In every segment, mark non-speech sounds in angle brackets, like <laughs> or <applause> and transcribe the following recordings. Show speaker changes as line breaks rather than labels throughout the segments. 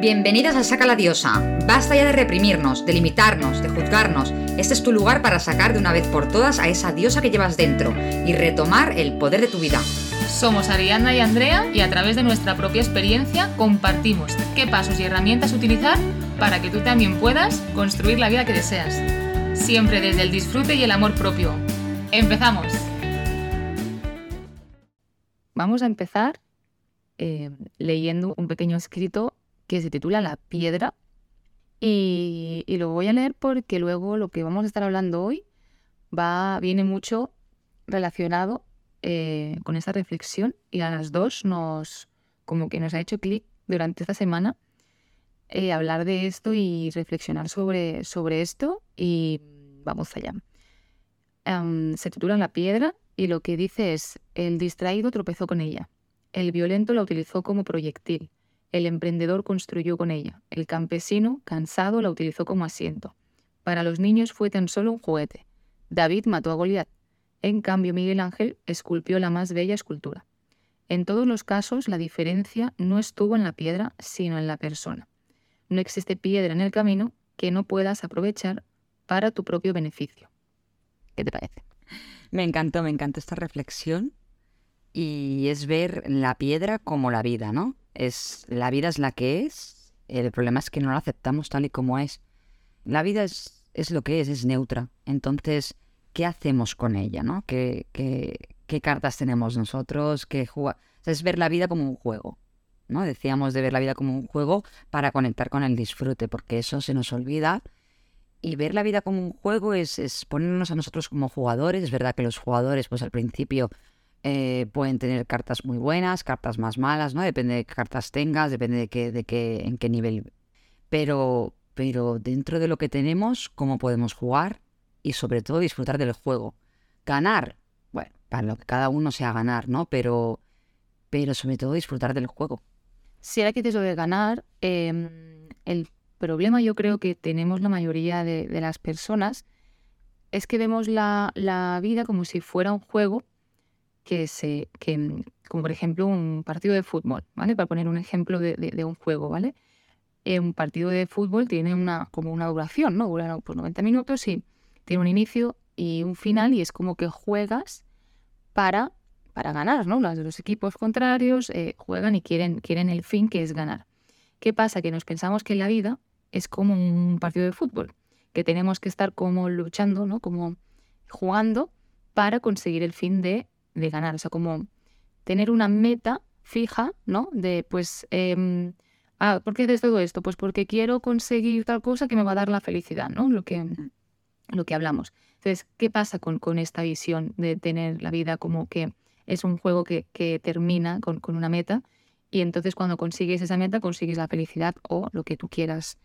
Bienvenidas a Saca la Diosa. Basta ya de reprimirnos, de limitarnos, de juzgarnos. Este es tu lugar para sacar de una vez por todas a esa diosa que llevas dentro y retomar el poder de tu vida.
Somos Ariana y Andrea y a través de nuestra propia experiencia compartimos qué pasos y herramientas utilizar para que tú también puedas construir la vida que deseas. Siempre desde el disfrute y el amor propio. ¡Empezamos!
Vamos a empezar eh, leyendo un pequeño escrito que se titula La piedra. Y, lo voy a leer porque luego lo que vamos a estar hablando hoy va, viene mucho relacionado eh, con esta reflexión y a las dos nos como que nos ha hecho clic durante esta semana eh, hablar de esto y reflexionar sobre, sobre esto y vamos allá. se titula La piedra y lo que dice es, el distraído tropezó con ella, el violento la utilizó como proyectil, el emprendedor construyó con ella. El campesino, cansado, la utilizó como asiento. Para los niños fue tan solo un juguete. David mató a Goliat. En cambio, Miguel Ángel esculpió la más bella escultura. En todos los casos, la diferencia no estuvo en la piedra, sino en la persona. No existe piedra en el camino que no puedas aprovechar para tu propio beneficio. ¿Qué te parece?
Me encantó, me encantó esta reflexión y es ver la piedra como la vida, ¿no? Es, la vida es la que es, el problema es que no la aceptamos tal y como es. La vida es, es lo que es, es neutra. Entonces, ¿qué hacemos con ella, no? ¿Qué, qué, qué cartas tenemos nosotros? ¿Qué es ver la vida como un juego, ¿no? Decíamos de ver la vida como un juego para conectar con el disfrute, porque eso se nos olvida. Y ver la vida como un juego es, es ponernos a nosotros como jugadores. Es verdad que los jugadores, pues al principio eh, pueden tener cartas muy buenas, cartas más malas, ¿no? Depende de qué cartas tengas, depende de qué, de qué, en qué nivel. Pero, pero dentro de lo que tenemos, cómo podemos jugar y sobre todo disfrutar del juego. Ganar, bueno, para lo que cada uno sea ganar, ¿no? Pero, pero sobre todo disfrutar del juego.
Si ahora que te de ganar, em, el problema yo creo que tenemos la mayoría de, las personas es que vemos la vida como si fuera un juego que se, que, mm, como por ejemplo un partido de fútbol, ¿vale? Para poner un ejemplo de, de, un juego, ¿vale? Eh, un partido de fútbol tiene una, como una duración, ¿no? Dura pues, 90 minutos y tiene un inicio y un final y es como que juegas para, para ganar, ¿no? Los, los equipos contrarios eh, juegan y quieren, quieren el fin que es ganar. ¿Qué pasa? Que nos pensamos que la vida es como un partido de fútbol, que tenemos que estar como luchando, ¿no? Como jugando para conseguir el fin de de ganar, o sea, como tener una meta fija, ¿no? De pues, eh, ah, ¿por qué haces todo esto? Pues porque quiero conseguir tal cosa que me va a dar la felicidad, ¿no? Lo que, lo que hablamos. Entonces, ¿qué pasa con, con esta visión de tener la vida como que es un juego que, que termina con, con, una meta? Y entonces cuando consigues esa meta, consigues la felicidad o lo que tú quieras.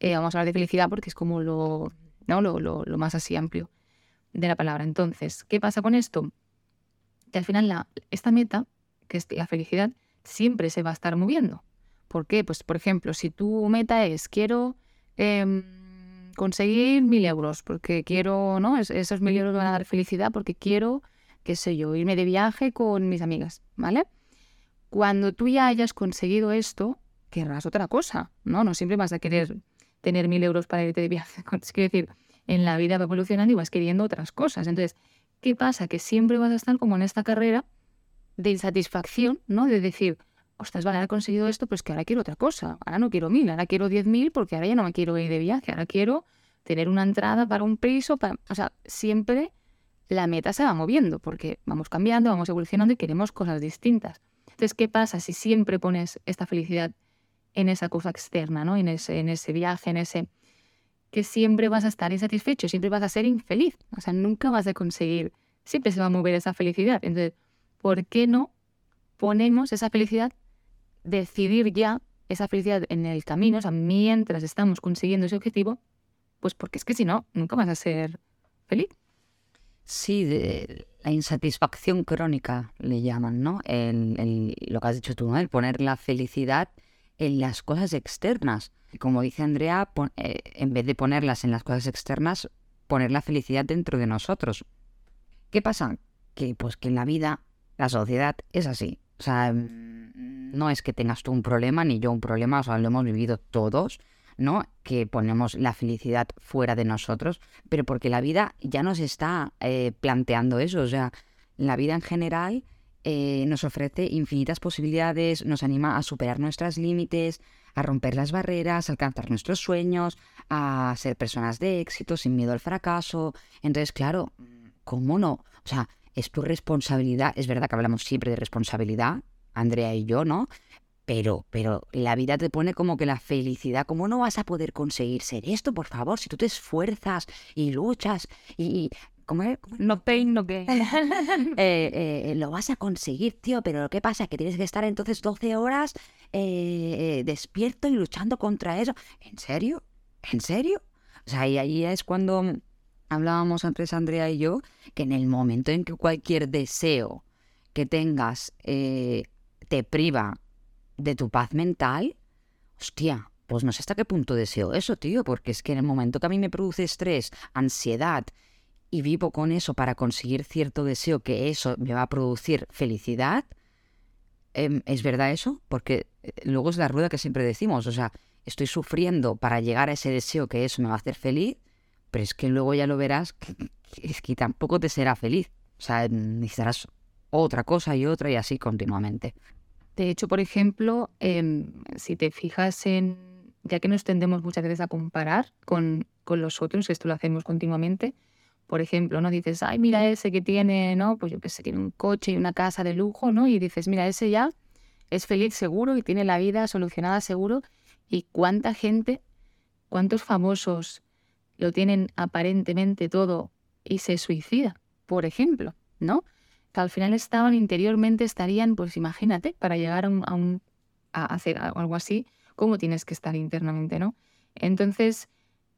Eh, vamos a hablar de felicidad porque es como lo, ¿no? lo, lo, lo más así amplio de la palabra. Entonces, ¿qué pasa con esto? Que al final la, esta meta, que es la felicidad, siempre se va a estar moviendo. ¿Por qué? Pues, por ejemplo, si tu meta es quiero em, conseguir mil euros, porque quiero, ¿no? esos mil euros van a dar felicidad porque quiero, qué sé yo, irme de viaje con mis amigas, ¿vale? Cuando tú ya hayas conseguido esto, querrás otra cosa, ¿no? No siempre vas a querer tener mil euros para irte de viaje. <laughs> Es decir, en la vida va evolucionando y vas queriendo otras cosas. Entonces, ¿Qué pasa? Que siempre vas a estar como en esta carrera de insatisfacción, ¿no? De decir, ostras, vale, he conseguido esto, pues que ahora quiero otra cosa. Ahora no quiero mil, ahora quiero diez mil porque ahora ya no me quiero ir de viaje. Ahora quiero tener una entrada para un piso. O sea, siempre la meta se va moviendo porque vamos cambiando, vamos evolucionando y queremos cosas distintas. Entonces, ¿qué pasa si siempre pones esta felicidad en esa cosa externa, ¿no? En ese, en ese viaje, en ese que siempre vas a estar insatisfecho, siempre vas a ser infeliz, o sea, nunca vas a conseguir, siempre se va a mover esa felicidad. Entonces, ¿por qué no ponemos esa felicidad, decidir ya esa felicidad en el camino, o sea, mientras estamos consiguiendo ese objetivo? Pues porque es que si no, nunca vas a ser feliz.
Sí, la insatisfacción crónica le llaman, ¿no? El, lo que has dicho tú. El poner la felicidad en las cosas externas. Como dice Andrea, eh, en vez de ponerlas en las cosas externas, poner la felicidad dentro de nosotros. ¿Qué pasa? Que pues que en la vida la sociedad es así. O sea, no es que tengas tú un problema ni yo un problema, o sea, lo hemos vivido todos, ¿no? Que ponemos la felicidad fuera de nosotros, pero porque la vida ya nos está eh, planteando eso, o sea, la vida en general eh, nos ofrece infinitas posibilidades, nos anima a superar nuestros límites, a romper las barreras, a alcanzar nuestros sueños, a ser personas de éxito, sin miedo al fracaso. Entonces, claro, ¿cómo no? O sea, es tu responsabilidad, es verdad que hablamos siempre de responsabilidad, Andrea y yo, ¿no? Pero, pero la vida te pone como que la felicidad, ¿cómo no vas a poder conseguir ser esto, por favor? Si tú te esfuerzas y luchas y... ¿Cómo es?
No pain, no gain. <laughs>
Eh, eh, lo vas a conseguir, tío, pero lo que pasa es que tienes que estar entonces 12 horas eh, despierto y luchando contra eso. ¿En serio? ¿En serio? O sea, y ahí es cuando hablábamos antes Andrea y yo, que en el momento en que cualquier deseo que tengas te priva de tu paz mental, hostia, pues no sé hasta qué punto deseo eso, tío, porque es que en el momento que a mí me produce estrés, ansiedad, y vivo con eso para conseguir cierto deseo que eso me va a producir felicidad, em, ¿es verdad eso? Porque eh, luego es la rueda que siempre decimos, o sea, estoy sufriendo para llegar a ese deseo que eso me va a hacer feliz, pero es que luego ya lo verás que, es que tampoco te será feliz. O sea, necesitarás otra cosa y otra y así continuamente.
De hecho, por ejemplo, em, si te fijas en, ya que nos tendemos muchas veces a comparar con, con los otros, esto lo hacemos continuamente, por ejemplo, ¿no? Dices, ay, mira ese que tiene, ¿no? Pues yo que sé, tiene un coche y una casa de lujo, ¿no? Y dices, mira, ese ya es feliz seguro y tiene la vida solucionada seguro. ¿Y cuánta gente, cuántos famosos lo tienen aparentemente todo y se suicida, por ejemplo, ¿no? al final estaban interiormente, estarían, pues imagínate, para llegar a, un, a, hacer algo así, cómo tienes que estar internamente, ¿no? Entonces,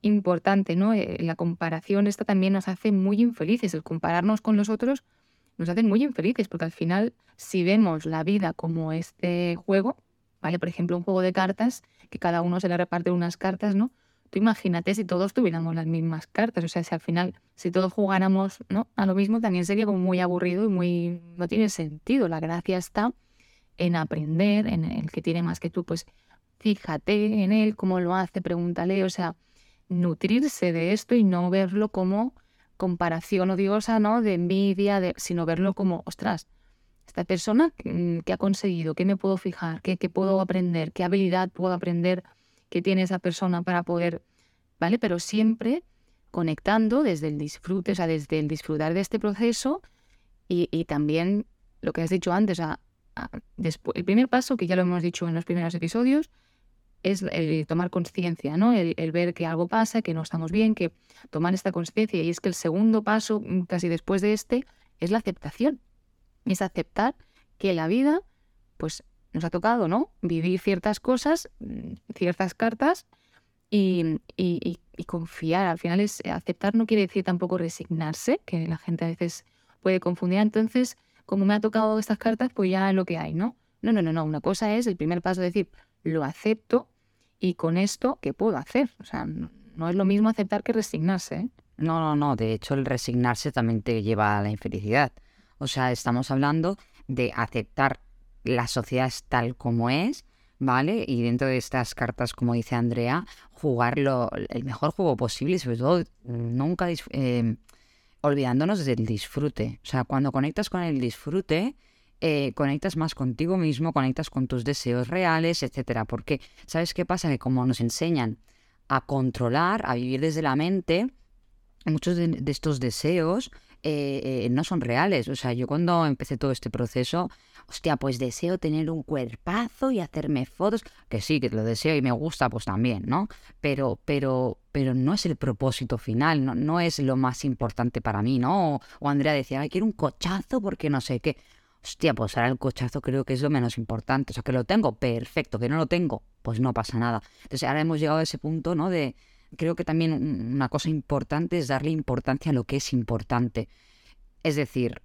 importante, ¿no? Eh, la comparación esta también nos hace muy infelices, el compararnos con los otros nos hace muy infelices, porque al final, si vemos la vida como este juego, ¿vale? Por ejemplo, un juego de cartas, que cada uno se le reparte unas cartas, ¿no? Tú imagínate si todos tuviéramos las mismas cartas, o sea, si al final, si todos jugáramos ¿no? a lo mismo, también sería como muy aburrido y muy... no tiene sentido. La gracia está en aprender, en el que tiene más que tú, pues fíjate en él, cómo lo hace, pregúntale, o sea, nutrirse de esto y no verlo como comparación odiosa, ¿no? De envidia, de, sino verlo como, ostras, esta persona, ¿qué, ha conseguido? ¿Qué me puedo fijar? ¿Qué, ¿Qué puedo aprender? ¿Qué habilidad puedo aprender? que tiene esa persona para poder, ¿vale? Pero siempre conectando desde el disfrute, o sea, desde el disfrutar de este proceso y, también lo que has dicho antes, después, el primer paso, que ya lo hemos dicho en los primeros episodios, es el tomar conciencia, ¿no? El, ver que algo pasa, que no estamos bien, que tomar esta conciencia. Y es que el segundo paso, mm, casi después de este, es la aceptación. Es aceptar que la vida, pues nos ha tocado, ¿no? Vivir ciertas cosas, mm, ciertas cartas y, confiar. Al final es aceptar no quiere decir tampoco resignarse, que la gente a veces puede confundir. Entonces, como me ha tocado estas cartas, pues ya es lo que hay, ¿no? No, no, no, no. Una cosa es el primer paso, decir, lo acepto y con esto, ¿qué puedo hacer? O sea, no, es lo mismo aceptar que resignarse. ¿eh?
No, no, no. De hecho, el resignarse también te lleva a la infelicidad. O sea, estamos hablando de aceptar la sociedad tal como es, ¿vale? Y dentro de estas cartas, como dice Andrea, jugarlo el mejor juego posible y sobre todo nunca eh, olvidándonos del disfrute. O sea, cuando conectas con el disfrute, eh, conectas más contigo mismo, conectas con tus deseos reales, etcétera. Porque, ¿sabes qué pasa? Que como nos enseñan a controlar, a vivir desde la mente, muchos de estos deseos eh, eh, no son reales. O sea, yo cuando empecé todo este proceso, hostia, pues deseo tener un cuerpazo y hacerme fotos, que sí, que lo deseo y me gusta, pues también, ¿no? Pero, pero, pero no es el propósito final, no, no es lo más importante para mí, ¿no? O, Andrea decía, Ay, quiero un cochazo porque no sé qué. Hostia, pues ahora el cochazo creo que es lo menos importante. O sea, que lo tengo, perfecto. Que no lo tengo, pues no pasa nada. Entonces ahora hemos llegado a ese punto, ¿no? De, creo que también una cosa importante es darle importancia a lo que es importante. Es decir,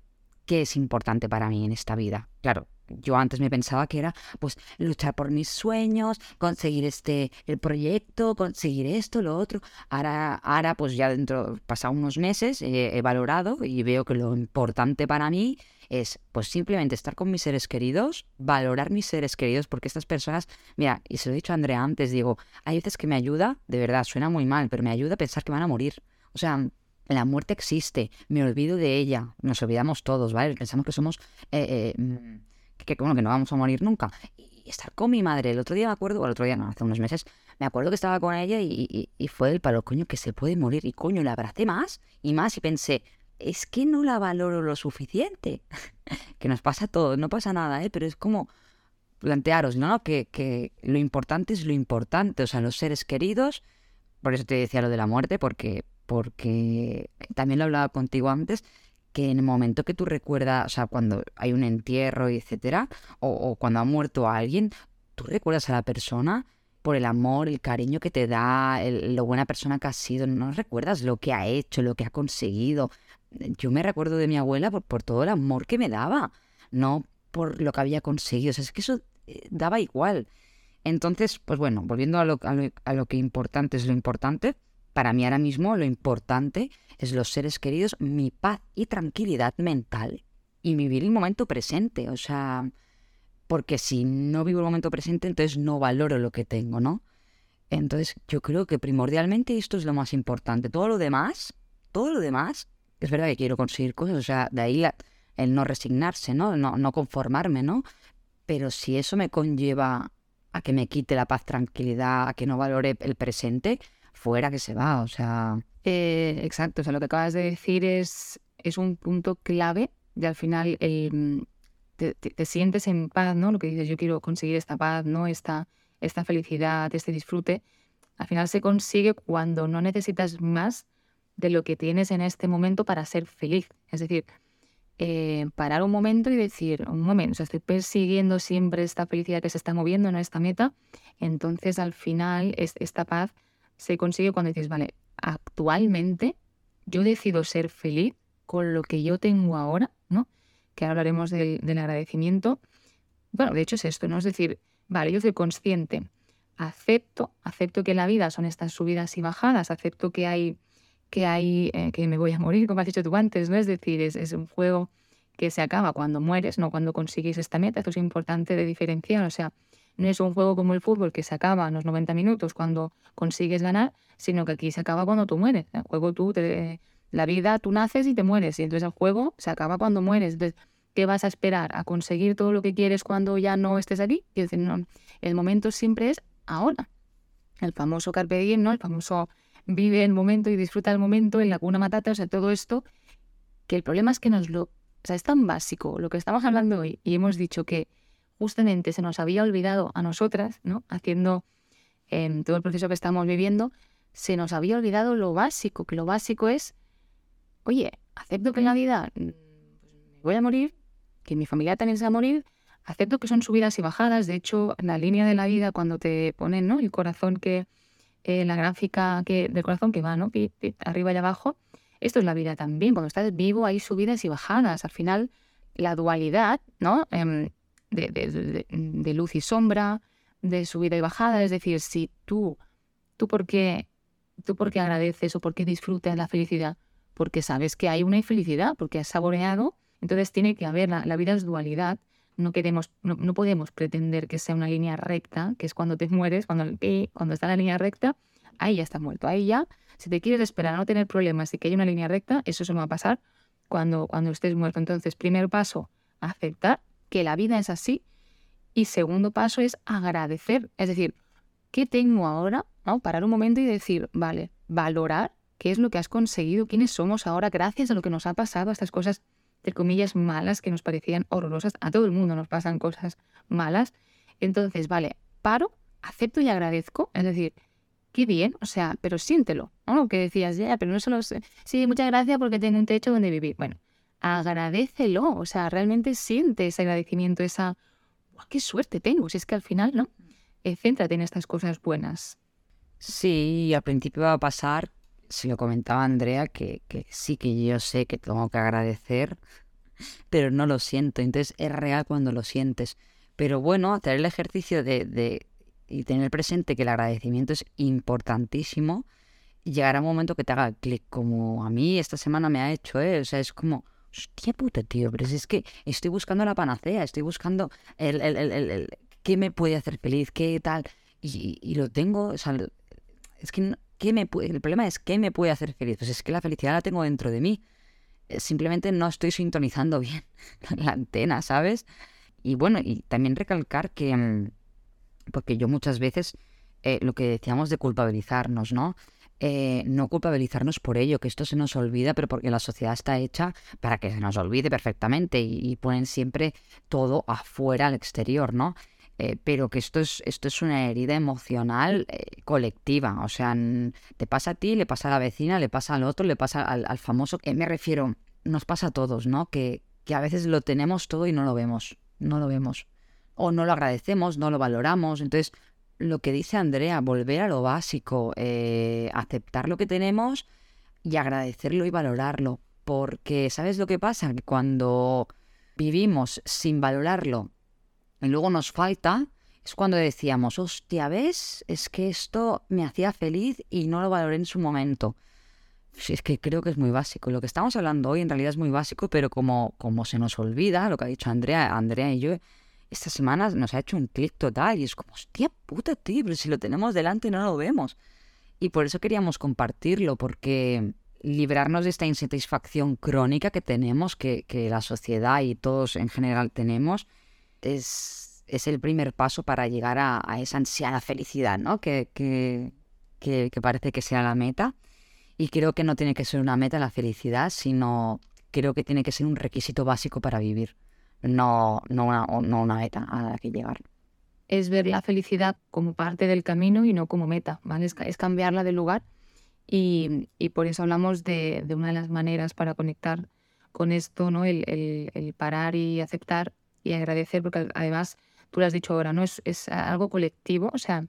¿qué es importante para mí en esta vida? Claro, yo antes me pensaba que era pues luchar por mis sueños, conseguir este el proyecto, conseguir esto, lo otro. Ahora, ahora pues ya dentro, pasado unos meses, he valorado y veo que lo importante para mí es pues simplemente estar con mis seres queridos, valorar mis seres queridos, porque estas personas, mira, y se lo he dicho a Andrea antes, digo, hay veces que me ayuda, de verdad, suena muy mal, pero me ayuda a pensar que van a morir. O sea, la muerte existe, me olvido de ella, nos olvidamos todos, ¿vale? Pensamos que somos, eh, eh, mm, que, bueno, que no vamos a morir nunca. Y estar con mi madre, el otro día me acuerdo, o el otro día no, hace unos meses, me acuerdo que estaba con ella y, y fue el palo, coño, que se puede morir. Y coño, la abracé más y más y pensé, es que no la valoro lo suficiente. <laughs> que nos pasa todo, no pasa nada, ¿eh? Pero es como plantearos, ¿no? Que, que lo importante es lo importante, o sea, los seres queridos, por eso te decía lo de la muerte, porque, porque también lo hablaba contigo antes, que en el momento que tú recuerdas, o sea, cuando hay un entierro y etcétera, o, cuando ha muerto alguien, tú recuerdas a la persona por el amor, el cariño que te da, lo buena persona que ha sido, no recuerdas lo que ha hecho, lo que ha conseguido. Yo me recuerdo de mi abuela por, todo el amor que me daba, no por lo que había conseguido. O sea, es que eso eh, daba igual. Entonces, pues bueno, volviendo a lo, a lo que importante es lo importante, para mí ahora mismo lo importante es los seres queridos, mi paz y tranquilidad mental y vivir el momento presente. O sea, porque si no vivo el momento presente, entonces no valoro lo que tengo, ¿no? Entonces yo creo que primordialmente esto es lo más importante. Todo lo demás, todo lo demás, es verdad que quiero conseguir cosas, o sea, de ahí el no resignarse, ¿no? ¿no? Conformarme, ¿no? Pero si eso me conlleva a que me quite la paz, tranquilidad, a que no valore el presente, fuera que se va, o sea...
Eh, exacto, o sea, lo que acabas de decir es, es un punto clave y al final el, te, sientes en paz, ¿no? Lo que dices, yo quiero conseguir esta paz, ¿no? Esta, esta felicidad, este disfrute, al final se consigue cuando no necesitas más de lo que tienes en este momento para ser feliz. Es decir, eh, parar un momento y decir, un momento, estoy persiguiendo siempre esta felicidad que se está moviendo en esta meta, entonces al final es, esta paz se consigue cuando dices, vale, actualmente yo decido ser feliz con lo que yo tengo ahora, ¿no? Que ahora hablaremos del, agradecimiento. Bueno, de hecho es esto, ¿no? Es decir, vale, yo soy consciente, acepto, acepto que la vida son estas subidas y bajadas, acepto que hay, que hay, eh, que me voy a morir, como has dicho tú antes, ¿no? Es decir, es, es un juego que se acaba cuando mueres, no cuando consigues esta meta. Esto es importante de diferenciar. O sea, no es un juego como el fútbol que se acaba en los 90 minutos cuando consigues ganar, sino que aquí se acaba cuando tú mueres. El juego tú, la vida, tú naces y te mueres. Y entonces el juego se acaba cuando mueres. Entonces, ¿qué vas a esperar? ¿A conseguir todo lo que quieres cuando ya no estés aquí? decir, no, el momento siempre es ahora. El famoso carpe diem, ¿no? El famoso vive el momento y disfruta el momento en la cuna matata, o sea, todo esto, que el problema es que nos lo... O sea, es tan básico lo que estamos hablando hoy y hemos dicho que justamente se nos había olvidado a nosotras, ¿no? Haciendo en todo el proceso que estamos viviendo, se nos había olvidado lo básico, que lo básico es, oye, acepto que en la vida mm, pues, me voy a morir, que mi familia también se va a morir, acepto que son subidas y bajadas, de hecho, la línea de la vida, cuando te ponen, ¿no? El corazón que, eh, la gráfica que, del corazón que va, ¿no? arriba y abajo, esto es la vida también, cuando estás vivo hay subidas y bajadas, al final la dualidad, ¿no? Em, de, luz y sombra, de subida y bajada. Es decir, si tú, tú por qué, tú por qué agradeces o por qué disfrutas la felicidad, porque sabes que hay una infelicidad, porque has saboreado, entonces tiene que haber, la, vida es dualidad. No, queremos, no, podemos pretender que sea una línea recta, que es cuando te mueres, cuando, cuando está la línea recta, ahí ya está muerto. Ahí ya, si te quieres esperar a no tener problemas y que hay una línea recta, eso se va a pasar cuando, cuando estés muerto. Entonces, primer paso, aceptar que la vida es así. Y segundo paso es agradecer, es decir, ¿qué tengo ahora? ¿No? Parar un momento y decir, vale, valorar qué es lo que has conseguido, quiénes somos ahora gracias a lo que nos ha pasado, a estas cosas, entre comillas, malas que nos parecían horrorosas. A todo el mundo nos pasan cosas malas. Entonces, vale, paro, acepto y agradezco, es decir, qué bien, o sea, pero siéntelo, ¿no? Que decías, ya, pero no solo, sí, muchas gracias porque tengo un techo donde vivir. Bueno, agradecelo, o sea, realmente siente ese agradecimiento, esa, qué suerte tengo, si es que al final, ¿no? Eh, céntrate en estas cosas buenas.
Sí, al principio va a pasar, se lo comentaba Andrea, que, que sí que yo sé que tengo que agradecer, pero no lo siento, entonces es real cuando lo sientes. Pero bueno, hacer el ejercicio de, de y tener presente que el agradecimiento es importantísimo, llegará un momento que te haga clic, como a mí esta semana me ha hecho, ¿eh? O sea, es como, hostia puta, tío, pero es que estoy buscando la panacea, estoy buscando el, el, el, el qué me puede hacer feliz, qué tal, y, y lo tengo, o sea, es que ¿qué me el problema es qué me puede hacer feliz, pues es que la felicidad la tengo dentro de mí, eh, simplemente no estoy sintonizando <laughs> bien la antena, ¿sabes? Y bueno, y también recalcar que, mm, porque yo muchas veces, eh, lo que decíamos de culpabilizarnos, ¿no? Eh, no culpabilizarnos por ello, que esto se nos olvida, pero porque la sociedad está hecha para que se nos olvide perfectamente y, ponen siempre todo afuera, al exterior, ¿no? Eh, pero que esto es, esto es una herida emocional colectiva, o sea, te pasa a ti, le pasa a la vecina, le pasa al otro, le pasa al, famoso, me refiero, nos pasa a todos, ¿no? Que, que a veces lo tenemos todo y no lo vemos no lo vemos. O no lo agradecemos, no lo valoramos. Entonces, lo que dice Andrea, volver a lo básico, eh, aceptar lo que tenemos y agradecerlo y valorarlo. Porque, ¿sabes lo que pasa? Que cuando vivimos sin valorarlo y luego nos falta, es cuando decíamos, hostia, ¿ves? Es que esto me hacía feliz y no lo valoré en su momento. Sí, es que creo que es muy básico. Lo que estamos hablando hoy en realidad es muy básico, pero como, como se nos olvida lo que ha dicho Andrea, Andrea y yo, estas semanas nos ha hecho un clic total y es como, hostia puta, tío, pero si lo tenemos delante no lo vemos. Y por eso queríamos compartirlo, porque librarnos de esta insatisfacción crónica que tenemos, que, que la sociedad y todos en general tenemos, es, es el primer paso para llegar a, a esa ansiada felicidad, ¿no? Que, que, que, que parece que sea la meta. Y creo que no tiene que ser una meta la felicidad, sino creo que tiene que ser un requisito básico para vivir, no, no, una, no una meta a la que llegar.
Es ver la felicidad como parte del camino y no como meta, ¿vale? Es, cambiarla de lugar y, y, por eso hablamos de, de, una de las maneras para conectar con esto, ¿no? El, el, el, parar y aceptar y agradecer, porque además tú lo has dicho ahora, ¿no? Es, es algo colectivo, o sea,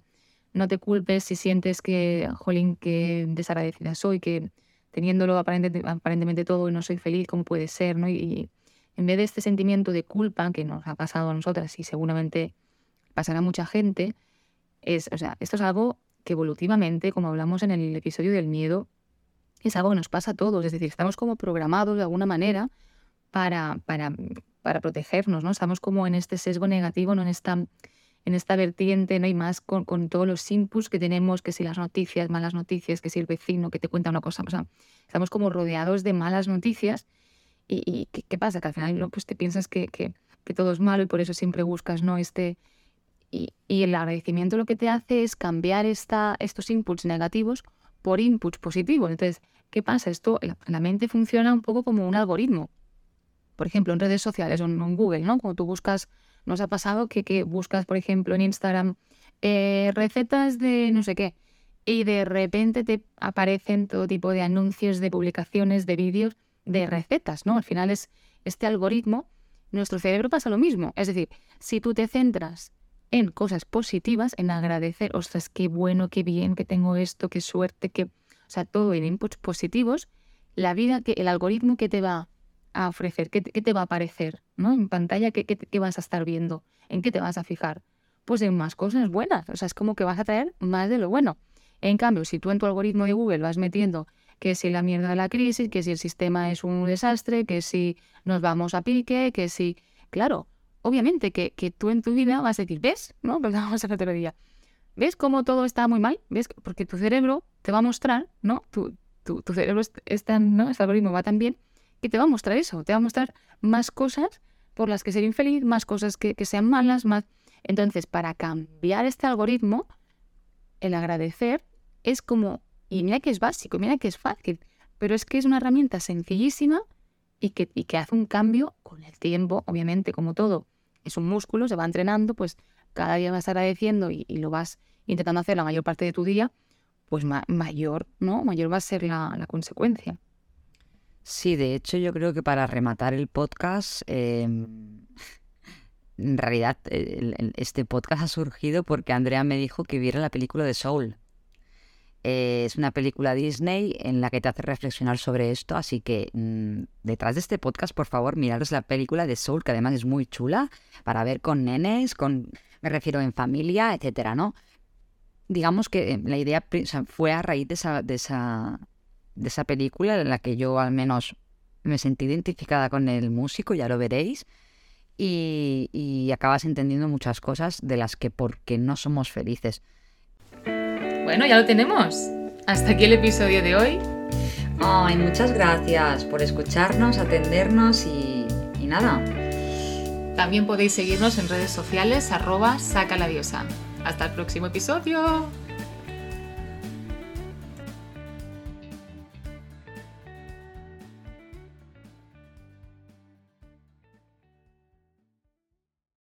no te culpes si sientes que, jolín, que desagradecida soy, que teniéndolo aparentemente, todo y no soy feliz, ¿cómo puede ser? ¿no? Y, en vez de este sentimiento de culpa que nos ha pasado a nosotras y seguramente pasará a mucha gente, es, o sea, esto es algo que evolutivamente, como hablamos en el episodio del miedo, es algo que nos pasa a todos. Es decir, estamos como programados de alguna manera para, para, para protegernos, ¿no? Estamos como en este sesgo negativo, no en esta en esta vertiente, ¿no? hay más con, todos los inputs que tenemos, que si las noticias, malas noticias, que si el vecino que te cuenta una cosa, o sea, estamos como rodeados de malas noticias y, ¿qué, pasa? Que al final ¿no? pues te piensas que, que, todo es malo y por eso siempre buscas, ¿no? Este... Y, el agradecimiento lo que te hace es cambiar esta, estos inputs negativos por inputs positivos. Entonces, ¿qué pasa? Esto, la, mente funciona un poco como un algoritmo. Por ejemplo, en redes sociales o en Google, ¿no? Cuando tú buscas ¿Nos ha pasado que, buscas, por ejemplo, en Instagram eh, recetas de no sé qué y de repente te aparecen todo tipo de anuncios, de publicaciones, de vídeos de recetas, ¿no? Al final es este algoritmo, nuestro cerebro pasa lo mismo. Es decir, si tú te centras en cosas positivas, en agradecer, ostras, qué bueno, qué bien, que tengo esto, qué suerte, que, o sea, todo en inputs positivos, la vida, que el algoritmo que te va a ofrecer? ¿Qué, te va a aparecer? ¿no? En pantalla, ¿qué, ¿qué, vas a estar viendo? ¿En qué te vas a fijar? Pues en más cosas buenas. O sea, es como que vas a traer más de lo bueno. En cambio, si tú en tu algoritmo de Google vas metiendo que si la mierda de la crisis, que si el sistema es un desastre, que si nos vamos a pique, que si... Claro, obviamente que, que tú en tu vida vas a decir, ¿ves? ¿No? Vamos a otro día. ¿Ves cómo todo está muy mal? ¿Ves? Porque tu cerebro te va a mostrar, ¿no? Tu, tu, tu cerebro está, ¿no? Este algoritmo va tan bien que te va a mostrar eso, te va a mostrar más cosas por las que ser infeliz, más cosas que, sean malas, más... Entonces, para cambiar este algoritmo, el agradecer es como, y mira que es básico, mira que es fácil, pero es que es una herramienta sencillísima y que, y que hace un cambio con el tiempo, obviamente, como todo. Es un músculo, se va entrenando, pues cada día vas agradeciendo y, lo vas intentando hacer la mayor parte de tu día, pues mayor, ¿no? Mayor va a ser la consecuencia.
Sí, de hecho yo creo que para rematar el podcast, em, en realidad este podcast ha surgido porque Andrea me dijo que viera la película de Soul. Eh, es una película Disney en la que te hace reflexionar sobre esto, así que mm, detrás de este podcast, por favor, miraros la película de Soul, que además es muy chula, para ver con nenes, con, me refiero en familia, etcétera, ¿no? Digamos que eh, la idea fue a raíz de esa de esa película en la que yo al menos me sentí identificada con el músico, ya lo veréis, y, y acabas entendiendo muchas cosas de las que porque no somos felices.
Bueno, ya lo tenemos. Hasta aquí el episodio de hoy.
Ay, muchas gracias por escucharnos, atendernos y, y nada.
También podéis seguirnos en redes sociales arroba saca la diosa. Hasta el próximo episodio.